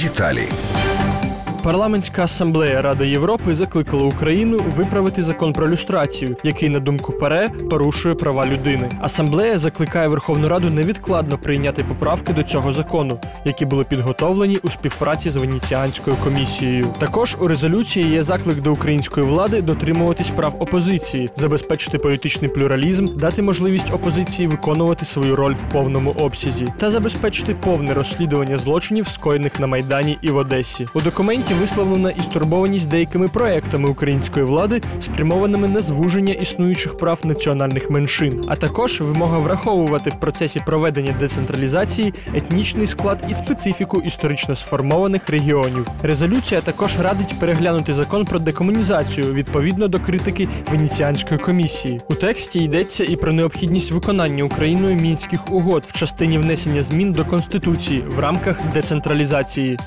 Деталі. Парламентська асамблея Ради Європи закликала Україну виправити закон про люстрацію, який, на думку ПАРЕ, порушує права людини. Асамблея закликає Верховну Раду невідкладно прийняти поправки до цього закону, які були підготовлені у співпраці з Венеціанською комісією. Також у резолюції є заклик до української влади дотримуватись прав опозиції, забезпечити політичний плюралізм, дати можливість опозиції виконувати свою роль в повному обсязі та забезпечити повне розслідування злочинів, скоєних на майдані і в Одесі. У документі висловлена і стурбованість деякими проектами української влади, спрямованими на звуження існуючих прав національних меншин, а також вимога враховувати в процесі проведення децентралізації етнічний склад і специфіку історично сформованих регіонів. Резолюція також радить переглянути закон про декомунізацію відповідно до критики Венеціанської комісії. У тексті йдеться і про необхідність виконання Україною мінських угод в частині внесення змін до конституції в рамках децентралізації.